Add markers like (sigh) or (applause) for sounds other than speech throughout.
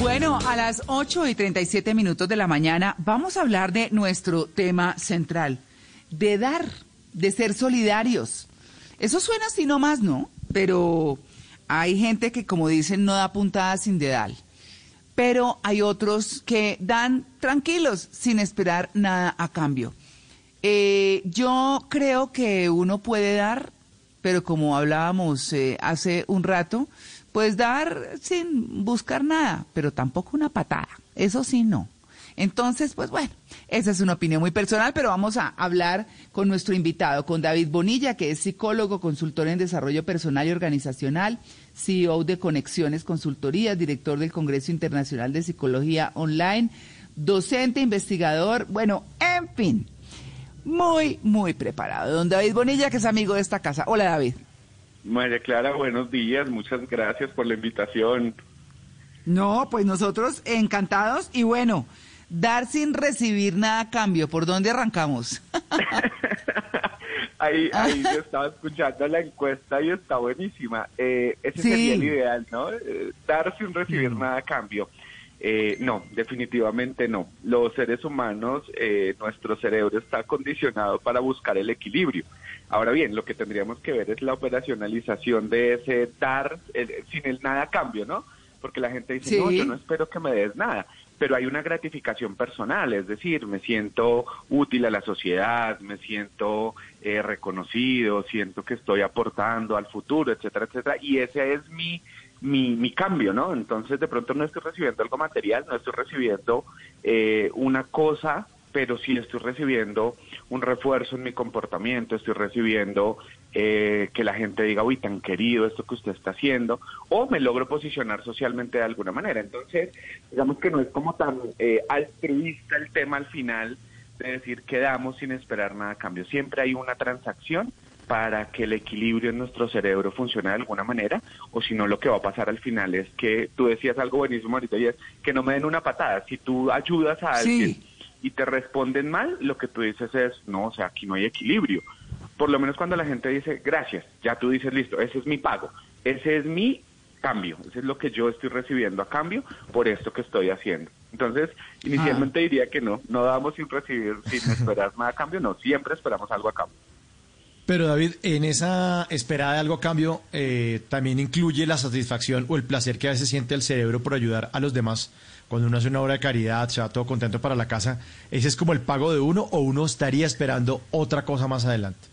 Bueno, a las 8 y 37 minutos de la mañana vamos a hablar de nuestro tema central, de dar, de ser solidarios. Eso suena así nomás, ¿no? Pero hay gente que, como dicen, no da puntada sin dedal. Pero hay otros que dan tranquilos, sin esperar nada a cambio. Eh, yo creo que uno puede dar, pero como hablábamos eh, hace un rato, pues dar sin buscar nada, pero tampoco una patada. Eso sí, no. Entonces, pues bueno, esa es una opinión muy personal, pero vamos a hablar con nuestro invitado, con David Bonilla, que es psicólogo, consultor en desarrollo personal y organizacional, CEO de Conexiones Consultorías, director del Congreso Internacional de Psicología Online, docente, investigador, bueno, en fin, muy, muy preparado. Don David Bonilla, que es amigo de esta casa. Hola, David. María Clara, buenos días, muchas gracias por la invitación. No, pues nosotros encantados y bueno, dar sin recibir nada a cambio. ¿Por dónde arrancamos? (laughs) ahí, ahí yo (laughs) estaba escuchando la encuesta y está buenísima. Eh, ese sería el ideal, ¿no? Eh, dar sin recibir nada a cambio. Eh, no, definitivamente no. Los seres humanos, eh, nuestro cerebro está condicionado para buscar el equilibrio. Ahora bien, lo que tendríamos que ver es la operacionalización de ese dar sin el nada a cambio, ¿no? Porque la gente dice, no, yo no espero que me des nada, pero hay una gratificación personal, es decir, me siento útil a la sociedad, me siento eh, reconocido, siento que estoy aportando al futuro, etcétera, etcétera, y ese es mi mi, mi cambio, ¿no? Entonces de pronto no estoy recibiendo algo material, no estoy recibiendo eh, una cosa, pero sí estoy recibiendo un refuerzo en mi comportamiento, estoy recibiendo eh, que la gente diga, uy, tan querido esto que usted está haciendo, o me logro posicionar socialmente de alguna manera. Entonces, digamos que no es como tan eh, altruista el tema al final de decir que damos sin esperar nada a cambio. Siempre hay una transacción para que el equilibrio en nuestro cerebro funcione de alguna manera, o si no, lo que va a pasar al final es que tú decías algo buenísimo ahorita y es que no me den una patada. Si tú ayudas a alguien y te responden mal, lo que tú dices es, no, o sea, aquí no hay equilibrio. Por lo menos cuando la gente dice, gracias, ya tú dices, listo, ese es mi pago, ese es mi cambio, ese es lo que yo estoy recibiendo a cambio por esto que estoy haciendo. Entonces, inicialmente diría que no, no damos sin recibir, sin (laughs) esperar nada a cambio, no, siempre esperamos algo a cambio. Pero David, en esa esperada de algo a cambio, eh, también incluye la satisfacción o el placer que a veces siente el cerebro por ayudar a los demás. Cuando uno hace una obra de caridad, se va todo contento para la casa, ¿ese es como el pago de uno o uno estaría esperando otra cosa más adelante?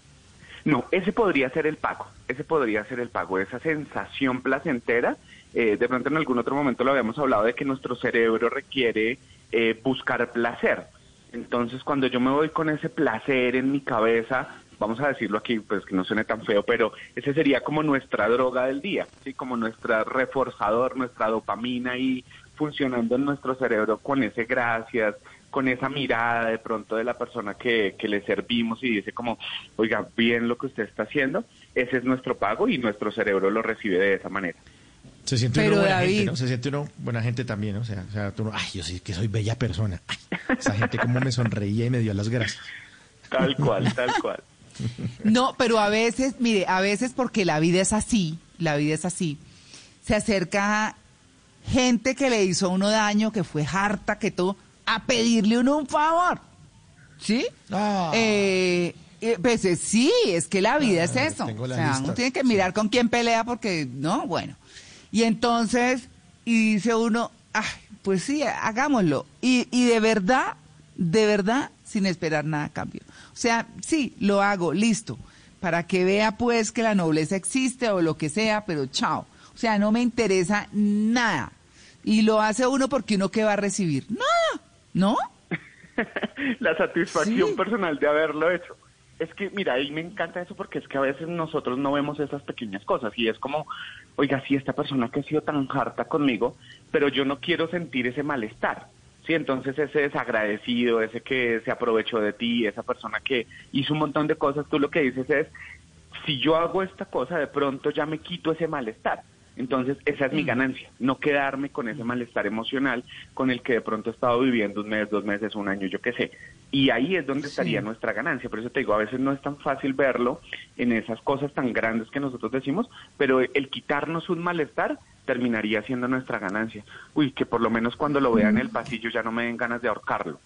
No, ese podría ser el pago, ese podría ser el pago, esa sensación placentera. Eh, de pronto en algún otro momento lo habíamos hablado de que nuestro cerebro requiere eh, buscar placer. Entonces cuando yo me voy con ese placer en mi cabeza, vamos a decirlo aquí, pues que no suene tan feo, pero ese sería como nuestra droga del día, ¿sí? Como nuestra reforzador, nuestra dopamina ahí funcionando en nuestro cerebro con ese gracias, con esa mirada de pronto de la persona que, que le servimos y dice como, oiga, bien lo que usted está haciendo, ese es nuestro pago y nuestro cerebro lo recibe de esa manera. Se siente uno buena gente, ¿no? Se siente uno buena gente también, ¿no? O sea, o sea tú, ay, yo sí que soy bella persona. esa gente como me sonreía y me dio las gracias. Tal cual, tal cual. No, pero a veces, mire, a veces porque la vida es así, la vida es así, se acerca gente que le hizo uno daño, que fue harta, que todo, a pedirle uno un favor. ¿Sí? Ah. Eh, eh pues eh, sí, es que la vida es eso. O sea, uno tiene que mirar con quién pelea porque, no, bueno. Y entonces, y dice uno, ay, pues sí, hagámoslo. Y, y de verdad, de verdad, sin esperar nada a cambio. O sea, sí, lo hago, listo, para que vea pues que la nobleza existe o lo que sea, pero chao. O sea, no me interesa nada. Y lo hace uno porque uno que va a recibir. Nada, ¿no? (laughs) la satisfacción personal de haberlo hecho. Es que, mira, ahí me encanta eso porque es que a veces nosotros no vemos esas pequeñas cosas y es como, oiga, sí, esta persona que ha sido tan harta conmigo, pero yo no quiero sentir ese malestar. Sí, entonces ese desagradecido, ese que se aprovechó de ti, esa persona que hizo un montón de cosas, tú lo que dices es, si yo hago esta cosa, de pronto ya me quito ese malestar. Entonces, esa es mi ganancia, no quedarme con ese malestar emocional con el que de pronto he estado viviendo un mes, dos meses, un año, yo qué sé. Y ahí es donde estaría nuestra ganancia. Por eso te digo, a veces no es tan fácil verlo en esas cosas tan grandes que nosotros decimos, pero el quitarnos un malestar terminaría siendo nuestra ganancia. Uy, que por lo menos cuando lo vea en el pasillo ya no me den ganas de ahorcarlo.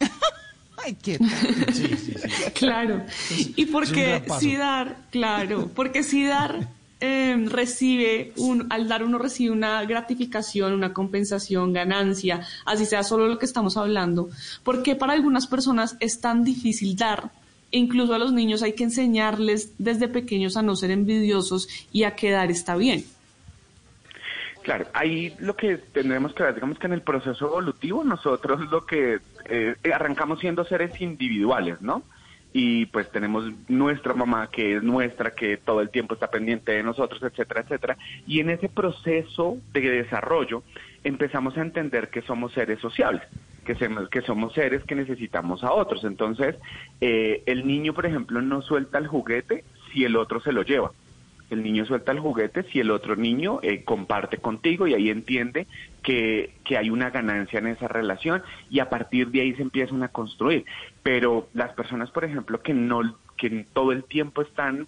(laughs) Ay, qué sí, sí, sí. Claro. y porque si dar, claro, porque si dar Em, recibe, un, al dar uno recibe una gratificación, una compensación, ganancia, así sea solo lo que estamos hablando, porque para algunas personas es tan difícil dar, incluso a los niños hay que enseñarles desde pequeños a no ser envidiosos y a que dar está bien. Claro, ahí lo que tendremos que ver, digamos que en el proceso evolutivo nosotros lo que eh, arrancamos siendo seres individuales, ¿no? Y pues tenemos nuestra mamá que es nuestra, que todo el tiempo está pendiente de nosotros, etcétera, etcétera. Y en ese proceso de desarrollo empezamos a entender que somos seres sociables, que, que somos seres que necesitamos a otros. Entonces, eh, el niño, por ejemplo, no suelta el juguete si el otro se lo lleva el niño suelta el juguete si el otro niño eh, comparte contigo y ahí entiende que, que hay una ganancia en esa relación y a partir de ahí se empiezan a construir. Pero las personas, por ejemplo, que no, que todo el tiempo están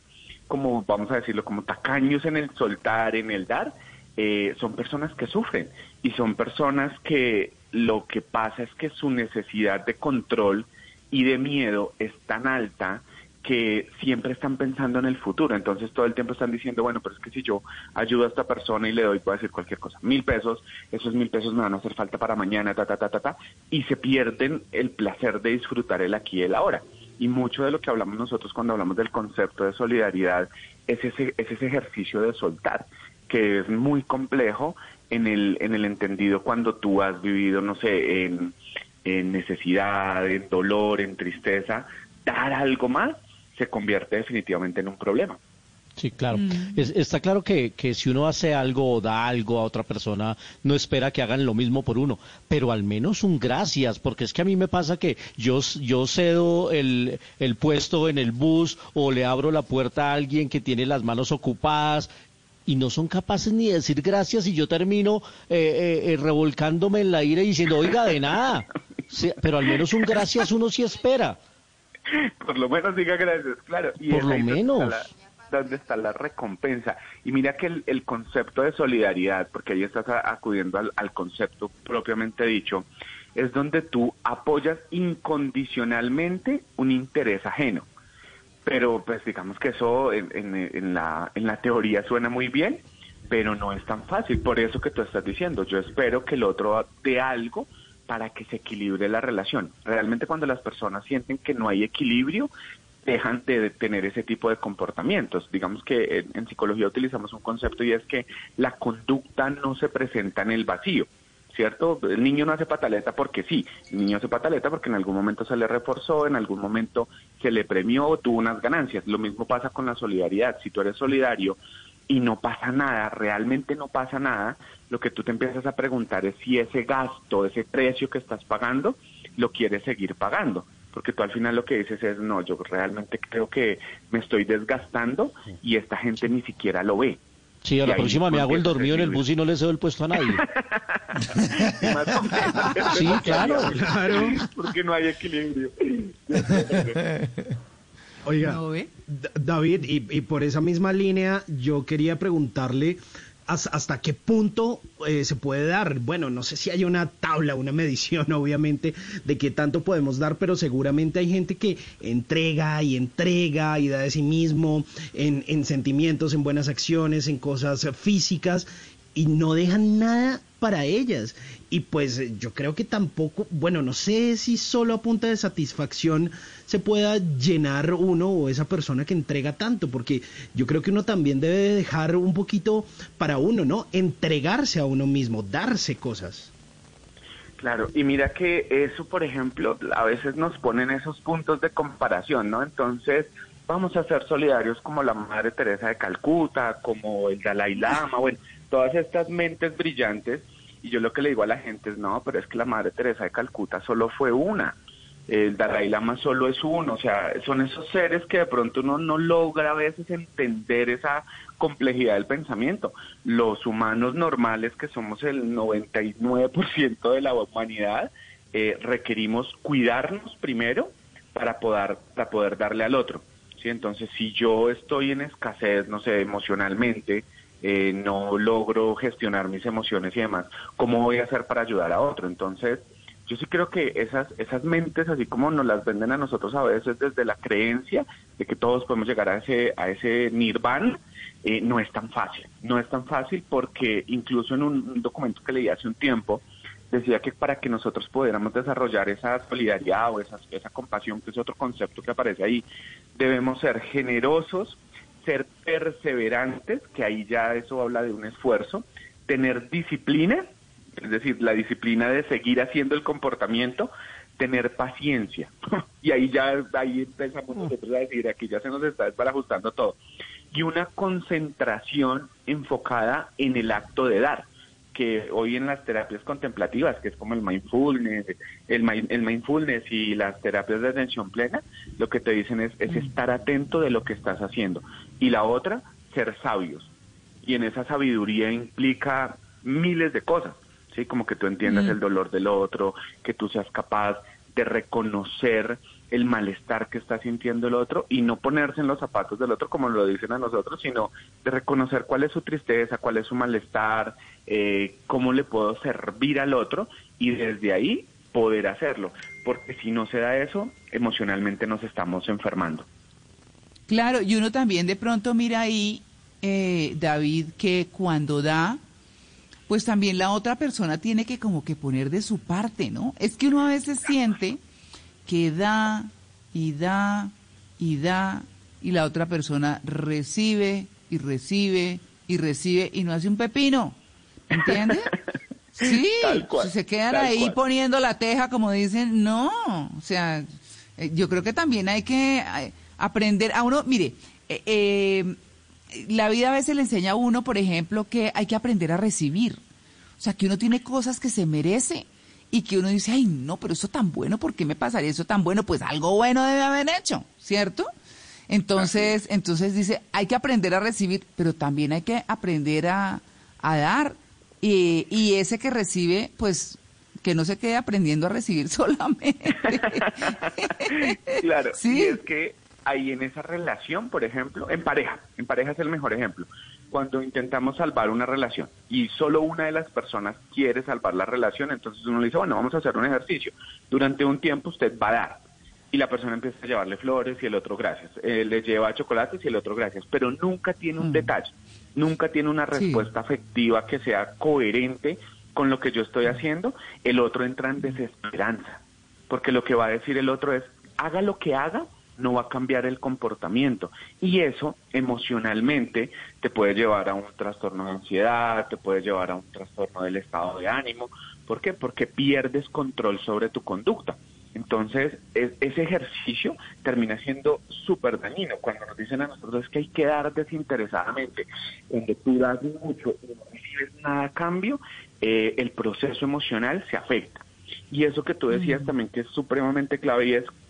como, vamos a decirlo, como tacaños en el soltar, en el dar, eh, son personas que sufren y son personas que lo que pasa es que su necesidad de control y de miedo es tan alta que siempre están pensando en el futuro, entonces todo el tiempo están diciendo, bueno, pero es que si yo ayudo a esta persona y le doy, puedo decir cualquier cosa, mil pesos, esos mil pesos me van a hacer falta para mañana, ta, ta, ta, ta, ta, y se pierden el placer de disfrutar el aquí y el ahora. Y mucho de lo que hablamos nosotros cuando hablamos del concepto de solidaridad es ese, es ese ejercicio de soltar, que es muy complejo en el, en el entendido cuando tú has vivido, no sé, en, en necesidad, en dolor, en tristeza, dar algo más se convierte definitivamente en un problema. Sí, claro. Mm. está claro que, que, si uno hace algo o da algo a otra persona, no espera que hagan lo mismo por uno, pero al menos un gracias, porque es que a mí me pasa que yo, yo cedo el, el puesto en el bus o le abro la puerta a alguien que tiene las manos ocupadas y no son capaces ni de decir gracias y yo termino eh, eh, eh, revolcándome en la ira y diciendo, oiga, de nada. pero al menos un gracias uno sí espera. Por lo menos diga gracias, claro. Y Por lo menos. Donde está, la, recompensa. Y mira que el, concepto de solidaridad, porque ahí estás acudiendo al, concepto propiamente dicho, es donde tú apoyas incondicionalmente un interés ajeno. Pero pues digamos que eso en, en, la, en la teoría suena muy bien, pero no es tan fácil. Por eso que tú estás diciendo, yo espero que el otro dé algo para que se equilibre la relación. Realmente cuando las personas sienten que no hay equilibrio, dejan de tener ese tipo de comportamientos. Digamos que en, psicología utilizamos un concepto y es que la conducta no se presenta en el vacío. ¿Cierto? El niño no hace pataleta porque sí, el niño hace pataleta porque en algún momento se le reforzó, en algún momento se le premió, tuvo unas ganancias. Lo mismo pasa con la solidaridad. Si tú eres solidario y no pasa nada, realmente no pasa nada, lo que tú te empiezas a preguntar es si ese gasto, ese precio que estás pagando, lo quieres seguir pagando. Porque tú al final lo que dices es, no, yo realmente creo que me estoy desgastando y esta gente ni siquiera lo ve. Sí, a la próxima me hago el dormido en el bus y no le cedo el puesto a nadie. (laughs) sí, claro. claro. Porque no hay equilibrio. (laughs) Oiga, David, y, por esa misma línea, yo quería preguntarle hasta qué punto eh, se puede dar. Bueno, no sé si hay una tabla, una medición, (laughs) obviamente, de qué tanto podemos dar, pero seguramente hay gente que entrega y entrega y da de sí mismo en, en sentimientos, en buenas acciones, en cosas físicas y no dejan nada para ellas. Y pues yo creo que tampoco, bueno, no sé si solo a punta de satisfacción se pueda llenar uno o esa persona que entrega tanto, porque yo creo que uno también debe dejar un poquito para uno, ¿no? Entregarse a uno mismo, darse cosas. Claro, y mira que eso, por ejemplo, a veces nos ponen esos puntos de comparación, ¿no? Entonces, vamos a ser solidarios como la Madre Teresa de Calcuta, como el Dalai Lama, bueno, todas estas mentes brillantes. Y yo lo que le digo a la gente es, no, pero es que la Madre Teresa de Calcuta solo fue una. El Dalai Lama solo es uno, o sea, son esos seres que de pronto uno no logra a veces entender esa complejidad del pensamiento. Los humanos normales, que somos el 99% de la humanidad, eh, requerimos cuidarnos primero para poder, para poder darle al otro. ¿sí? Entonces, si yo estoy en escasez, no sé, emocionalmente, eh, no logro gestionar mis emociones y demás, ¿cómo voy a hacer para ayudar a otro? Entonces, yo sí creo que esas, esas mentes, así como nos las venden a nosotros a veces desde la creencia de que todos podemos llegar a ese, a ese nirvana, eh, no es tan fácil. No es tan fácil porque incluso en un, documento que leí hace un tiempo, decía que para que nosotros pudiéramos desarrollar esa solidaridad o esa, esa compasión, que es otro concepto que aparece ahí, debemos ser generosos, ser perseverantes, que ahí ya eso habla de un esfuerzo, tener disciplina, es decir, la disciplina de seguir haciendo el comportamiento, tener paciencia. (laughs) y ahí ya ahí empezamos nosotros a decir, aquí ya se nos está desbarajustando todo. Y una concentración enfocada en el acto de dar, que hoy en las terapias contemplativas, que es como el mindfulness, el, el mindfulness y las terapias de atención plena, lo que te dicen es, es estar atento de lo que estás haciendo. Y la otra, ser sabios. Y en esa sabiduría implica miles de cosas, ¿sí? Como que tú entiendas el dolor del otro, que tú seas capaz de reconocer el malestar que está sintiendo el otro y no ponerse en los zapatos del otro como lo dicen a nosotros, sino de reconocer cuál es su tristeza, cuál es su malestar, eh, cómo le puedo servir al otro y desde ahí poder hacerlo, porque si no se da eso, emocionalmente nos estamos enfermando. Claro, y uno también de pronto mira ahí, eh, David, que cuando da, pues también la otra persona tiene que como que poner de su parte, ¿no? Es que uno a veces siente que da y da y da y la otra persona recibe y recibe y recibe y no hace un pepino. ¿Entiendes? (laughs) Sí, se quedan ahí poniendo la teja como dicen, no, o sea, eh, yo creo que también hay que eh, aprender a uno, mire, eh, la vida a veces le enseña a uno, por ejemplo, que hay que aprender a recibir, o sea, que uno tiene cosas que se merece y que uno dice, ay, no, pero eso tan bueno, ¿por qué me pasaría eso tan bueno? Pues algo bueno debe haber hecho, ¿cierto? Entonces, entonces dice, hay que aprender a recibir, pero también hay que aprender a, dar. Y, y ese que recibe, pues que no se quede aprendiendo a recibir (laughs) solamente. claro, ¿Sí? y es que ahí en esa relación, por ejemplo, en pareja, en pareja es el mejor ejemplo cuando intentamos salvar una relación y solo una de las personas quiere salvar la relación, entonces uno le dice, bueno, vamos a hacer un ejercicio. Durante un tiempo usted va a dar y la persona empieza a llevarle flores y el otro gracias. Eh, le lleva chocolates y el otro gracias, pero nunca tiene un mm. detalle, nunca tiene una respuesta afectiva que sea coherente con lo que yo estoy haciendo. El otro entra en desesperanza, porque lo que va a decir el otro es, haga lo que haga, no va a cambiar el comportamiento. Y eso emocionalmente te puede llevar a un trastorno de ansiedad, te puede llevar a un trastorno del estado de ánimo. ¿Por qué? Porque pierdes control sobre tu conducta. Entonces, ese ejercicio termina siendo súper dañino. Cuando nos dicen a nosotros que hay que dar desinteresadamente, donde tú das mucho y no recibes nada a cambio, eh, el proceso emocional se afecta. Y eso que tú decías también que es supremamente clave y es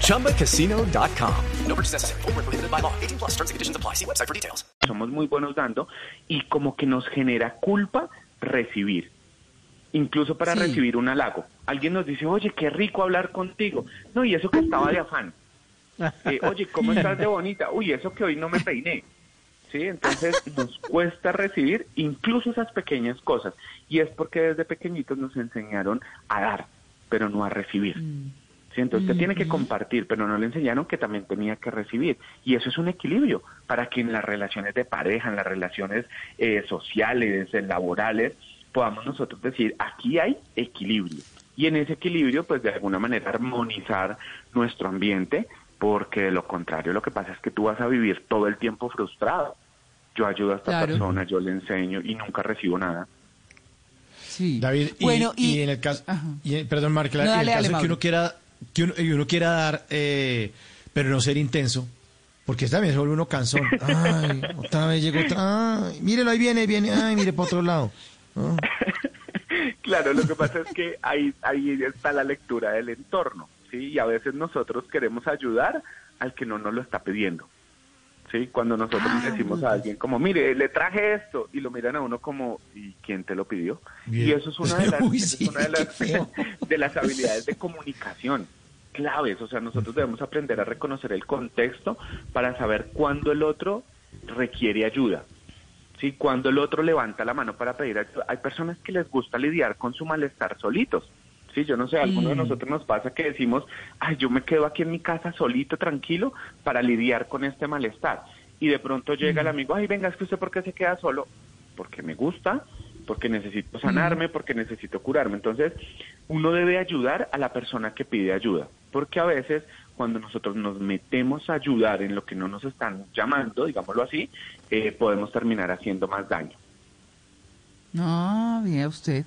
ChumbaCasino.com. No purchase necessary. Full prohibited by law. 18 plus terms and conditions apply. See website for details. Somos muy buenos dando y como que nos genera culpa recibir. Incluso para sí. recibir un halago. Alguien nos dice, oye, qué rico hablar contigo. No, y eso que estaba de afán. Eh, oye, ¿cómo estás de bonita? Uy, eso que hoy no me peiné. ¿sí? Entonces (laughs) nos cuesta recibir incluso esas pequeñas cosas. Y es porque desde pequeñitos nos enseñaron a dar, pero no a recibir. Mm. ¿Sí? Entonces usted tiene que compartir, pero no le enseñaron que también tenía que recibir. Y eso es un equilibrio para que en las relaciones de pareja, en las relaciones eh, sociales, en laborales, podamos nosotros decir, aquí hay equilibrio. Y en ese equilibrio, pues de alguna manera armonizar nuestro ambiente, porque de lo contrario lo que pasa es que tú vas a vivir todo el tiempo frustrado. Yo ayudo a esta persona, yo le enseño y nunca recibo nada. Sí. David, bueno, y, en el caso, perdón, Marcela, en el caso que uno quiera que uno, quiera dar, eh, pero no ser intenso, porque también se vuelve uno cansón. (laughs) Ay, otra vez llegó otra. Ay, mírelo, ahí viene, viene. Ay, mire para otro lado. (laughs) Claro, lo que pasa es que ahí, ahí está la lectura del entorno, ¿sí? Y a veces nosotros queremos ayudar al que no nos lo está pidiendo. ¿Sí? Cuando nosotros ah, decimos a alguien como, mire, le traje esto, y lo miran a uno como, ¿y quién te lo pidió? Y eso es una de las, (laughs) una de las, (laughs) de las habilidades de comunicación claves, o sea, nosotros debemos aprender a reconocer el contexto para saber cuándo el otro requiere ayuda. ¿Sí? Cuando el otro levanta la mano para pedir ayuda. Hay personas que les gusta lidiar con su malestar solitos. Sí, yo no sé, a alguno de mm. nosotros nos pasa que decimos, ay, yo me quedo aquí en mi casa solito, tranquilo, para lidiar con este malestar. Y de pronto llega el mm. amigo, ay, venga, es que usted por qué se queda solo, porque me gusta, porque necesito sanarme, mm. porque necesito curarme. Entonces, uno debe ayudar a la persona que pide ayuda, porque a veces cuando nosotros nos metemos a ayudar en lo que no nos están llamando, digámoslo así, eh, podemos terminar haciendo más daño. No, bien usted.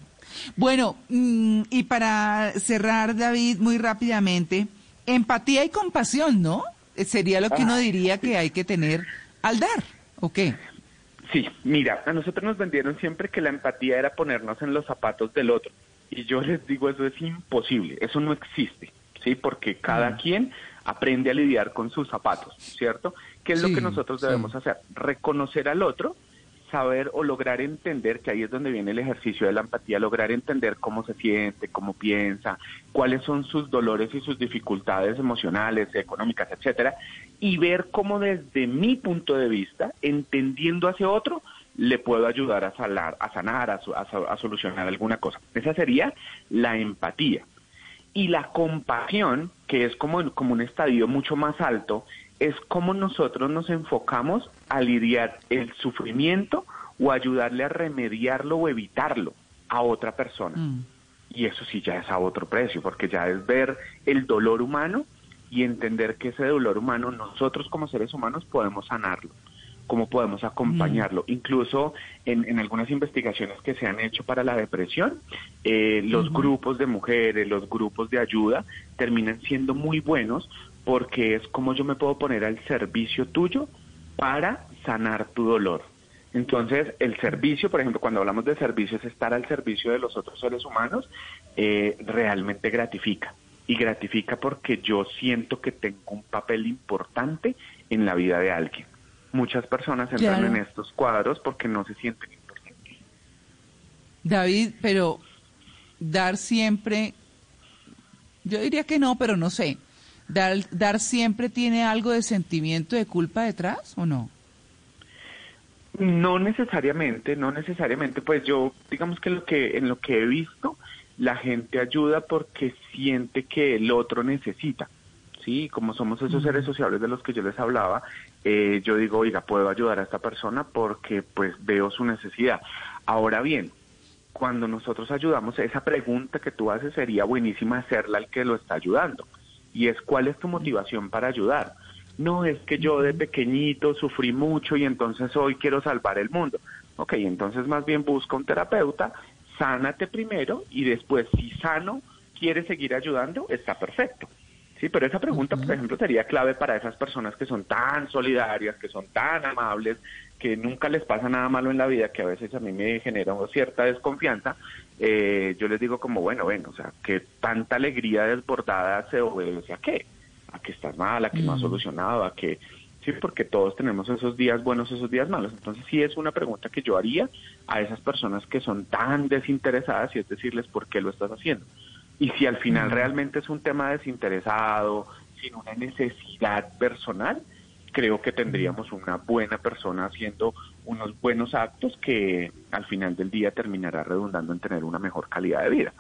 Bueno, mm, y para cerrar, David, muy rápidamente, empatía y compasión, ¿no? Eh, sería lo que uno ah, diría que hay que tener al dar, ¿o qué? Sí, mira, a nosotros nos vendieron siempre que la empatía era ponernos en los zapatos del otro. Y yo les digo, eso es imposible, eso no existe, ¿sí? Porque cada mm. quien aprende a lidiar con sus zapatos, ¿cierto? ¿Qué es lo que nosotros debemos hacer? Reconocer al otro saber o lograr entender, que ahí es donde viene el ejercicio de la empatía, lograr entender cómo se siente, cómo piensa, cuáles son sus dolores y sus dificultades emocionales, económicas, etcétera, y ver cómo desde mi punto de vista, entendiendo hacia otro, le puedo ayudar a, salar, a sanar, a, a solucionar alguna cosa. Esa sería la empatía. Y la compasión, que es como, como un estadio mucho más alto, es cómo nosotros nos enfocamos a lidiar el sufrimiento o ayudarle a remediarlo o evitarlo a otra persona. Mm. Y eso sí ya es a otro precio, porque ya es ver el dolor humano y entender que ese dolor humano nosotros como seres humanos podemos sanarlo, cómo podemos acompañarlo. Mm. Incluso en, algunas investigaciones que se han hecho para la depresión, eh, los grupos de mujeres, los grupos de ayuda terminan siendo muy buenos porque es como yo me puedo poner al servicio tuyo para sanar tu dolor. Entonces, el servicio, por ejemplo, cuando hablamos de servicio, es estar al servicio de los otros seres humanos, eh, realmente gratifica. Y gratifica porque yo siento que tengo un papel importante en la vida de alguien. Muchas personas entran en estos cuadros porque no se sienten importantes. David, pero dar siempre, yo diría que no, pero no sé. Dar, dar siempre tiene algo de sentimiento de culpa detrás o no? No necesariamente, no necesariamente. Pues yo, digamos que lo que en lo que he visto, la gente ayuda porque siente que el otro necesita. Sí, como somos esos seres sociables de los que yo les hablaba, eh, yo digo, oiga, puedo ayudar a esta persona porque pues veo su necesidad. Ahora bien, cuando nosotros ayudamos, esa pregunta que tú haces sería buenísima hacerla al que lo está ayudando y es cuál es tu motivación para ayudar. No es que yo de pequeñito sufrí mucho y entonces hoy quiero salvar el mundo. Ok, entonces más bien busca un terapeuta, sánate primero y después si sano quieres seguir ayudando, está perfecto. Sí, pero esa pregunta, por ejemplo, sería clave para esas personas que son tan solidarias, que son tan amables, que nunca les pasa nada malo en la vida, que a veces a mí me genera cierta desconfianza, eh, yo les digo como, bueno, ven, o sea, que tanta alegría desbordada se obedece a qué? A que estás mal, a que no has mm. solucionado, a que... Sí, porque todos tenemos esos días buenos, esos días malos. Entonces sí es una pregunta que yo haría a esas personas que son tan desinteresadas y es decirles por qué lo estás haciendo. Y si al final mm. realmente es un tema desinteresado, sin una necesidad personal, creo que tendríamos una buena persona haciendo unos buenos actos que al final del día terminará redundando en tener una mejor calidad de vida.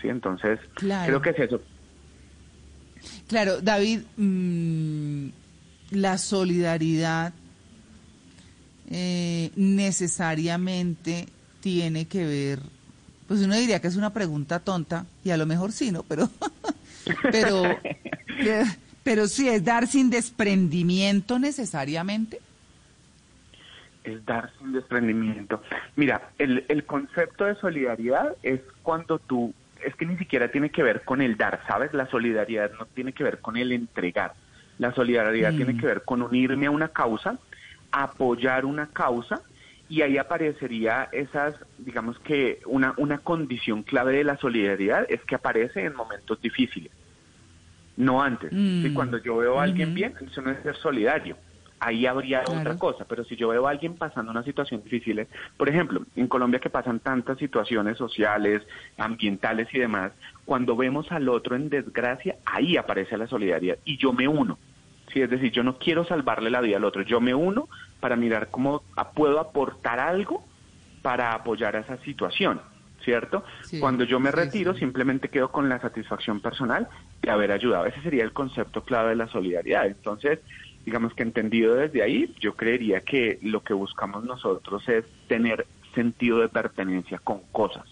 ¿Sí? Entonces, creo que es eso. Claro, David, mm, la solidaridad eh, necesariamente tiene que ver, pues uno diría que es una pregunta tonta, y a lo mejor sí, ¿no? Pero, (laughs) pero, (laughs) pero sí, es dar sin desprendimiento necesariamente. Es dar sin desprendimiento. Mira, el, el concepto de solidaridad es cuando tú, es que ni siquiera tiene que ver con el dar, ¿sabes? La solidaridad no tiene que ver con el entregar. La solidaridad tiene mm. que ver con unirme a una causa, apoyar una causa y ahí aparecería esas, digamos que una, una condición clave de la solidaridad es que aparece en momentos difíciles, no antes. Mm. Cuando yo veo a alguien bien, eso no es ser solidario. Ahí habría otra cosa, pero si yo veo a alguien pasando una situación difícil, por ejemplo, en Colombia que pasan tantas situaciones sociales, ambientales y demás, cuando vemos al otro en desgracia, ahí aparece la solidaridad y yo me uno. Sí, es decir, yo no quiero salvarle la vida al otro, yo me uno para mirar cómo puedo aportar algo para apoyar a esa situación, ¿cierto? Cuando yo me retiro, simplemente quedo con la satisfacción personal de haber ayudado. Ese sería el concepto clave de la solidaridad. Entonces, digamos que entendido desde ahí, yo creería que lo que buscamos nosotros es tener sentido de pertenencia con cosas,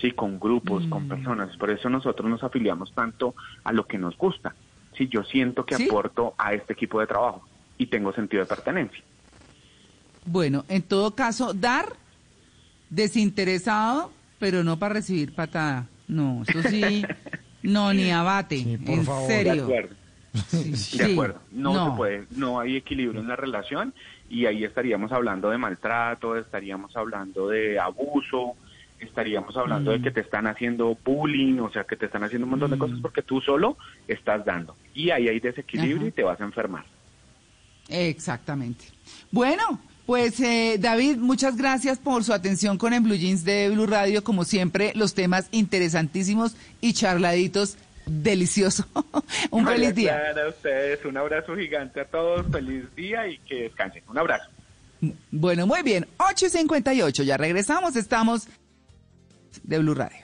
sí, con grupos, con mm. personas. Por eso nosotros nos afiliamos tanto a lo que nos gusta si yo siento que aporto a este equipo de trabajo y tengo sentido de pertenencia. Bueno, en todo caso, dar desinteresado, pero no para recibir patada. No, eso sí, (laughs) no, ni abate, en serio. De acuerdo. de acuerdo, no, se puede, no hay equilibrio en la relación y ahí estaríamos hablando de maltrato, estaríamos hablando de abuso, estaríamos hablando de que mm. te están haciendo bullying, o sea, que te están haciendo un montón de cosas mm. porque tú solo estás dando. Y ahí hay desequilibrio y te vas a enfermar. Exactamente. Bueno, pues eh, David, muchas gracias por su atención con el Blue Jeans de Blue Radio. Como siempre, los temas interesantísimos y charladitos. Delicioso. (laughs) un feliz día. a ustedes. Un abrazo gigante a todos. Feliz día y que descansen. Un abrazo. Bueno, muy bien. 8.58. Ya regresamos. Estamos de Blue Radio.